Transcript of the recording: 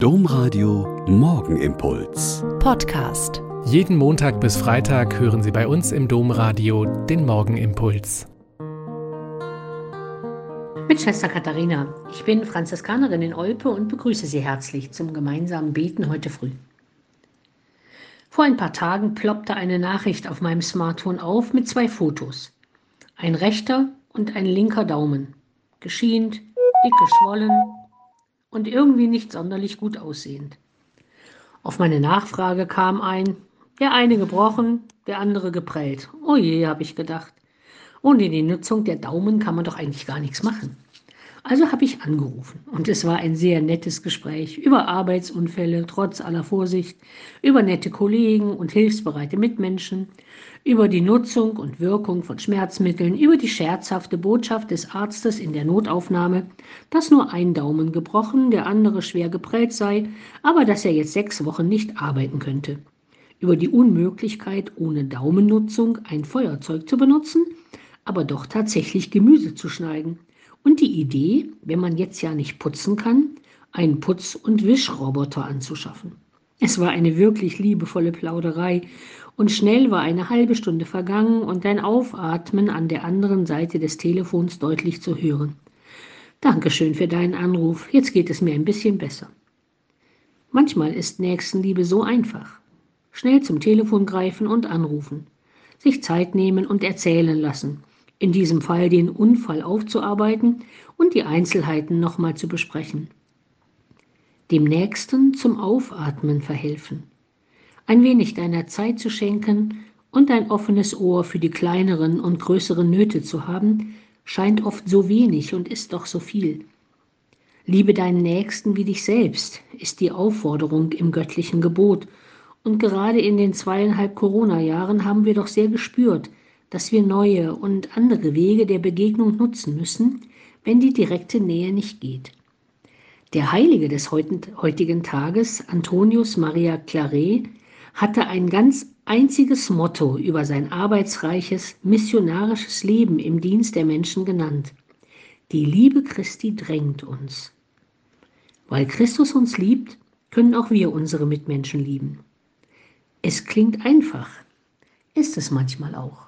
Domradio Morgenimpuls. Podcast. Jeden Montag bis Freitag hören Sie bei uns im Domradio den Morgenimpuls. Mit Schwester Katharina. Ich bin Franziskanerin in Olpe und begrüße Sie herzlich zum gemeinsamen Beten heute früh. Vor ein paar Tagen ploppte eine Nachricht auf meinem Smartphone auf mit zwei Fotos. Ein rechter und ein linker Daumen. Geschient, dick geschwollen, und irgendwie nicht sonderlich gut aussehend. Auf meine Nachfrage kam ein, der eine gebrochen, der andere geprellt. Oh je, habe ich gedacht. Ohne die Nutzung der Daumen kann man doch eigentlich gar nichts machen. Also habe ich angerufen und es war ein sehr nettes Gespräch über Arbeitsunfälle trotz aller Vorsicht, über nette Kollegen und hilfsbereite Mitmenschen, über die Nutzung und Wirkung von Schmerzmitteln, über die scherzhafte Botschaft des Arztes in der Notaufnahme, dass nur ein Daumen gebrochen, der andere schwer geprellt sei, aber dass er jetzt sechs Wochen nicht arbeiten könnte. Über die Unmöglichkeit, ohne Daumennutzung ein Feuerzeug zu benutzen, aber doch tatsächlich Gemüse zu schneiden und die Idee, wenn man jetzt ja nicht putzen kann, einen Putz- und Wischroboter anzuschaffen. Es war eine wirklich liebevolle Plauderei und schnell war eine halbe Stunde vergangen und dein Aufatmen an der anderen Seite des Telefons deutlich zu hören. Dankeschön für deinen Anruf, jetzt geht es mir ein bisschen besser. Manchmal ist Nächstenliebe so einfach. Schnell zum Telefon greifen und anrufen, sich Zeit nehmen und erzählen lassen, in diesem Fall den Unfall aufzuarbeiten und die Einzelheiten nochmal zu besprechen. Dem Nächsten zum Aufatmen verhelfen, ein wenig deiner Zeit zu schenken und ein offenes Ohr für die kleineren und größeren Nöte zu haben, scheint oft so wenig und ist doch so viel. Liebe deinen Nächsten wie dich selbst ist die Aufforderung im göttlichen Gebot. Und gerade in den zweieinhalb Corona-Jahren haben wir doch sehr gespürt, dass wir neue und andere Wege der Begegnung nutzen müssen, wenn die direkte Nähe nicht geht. Der Heilige des heutigen Tages, Antonius Maria Claret, hatte ein ganz einziges Motto über sein arbeitsreiches, missionarisches Leben im Dienst der Menschen genannt. Die Liebe Christi drängt uns. Weil Christus uns liebt, können auch wir unsere Mitmenschen lieben. Es klingt einfach, ist es manchmal auch.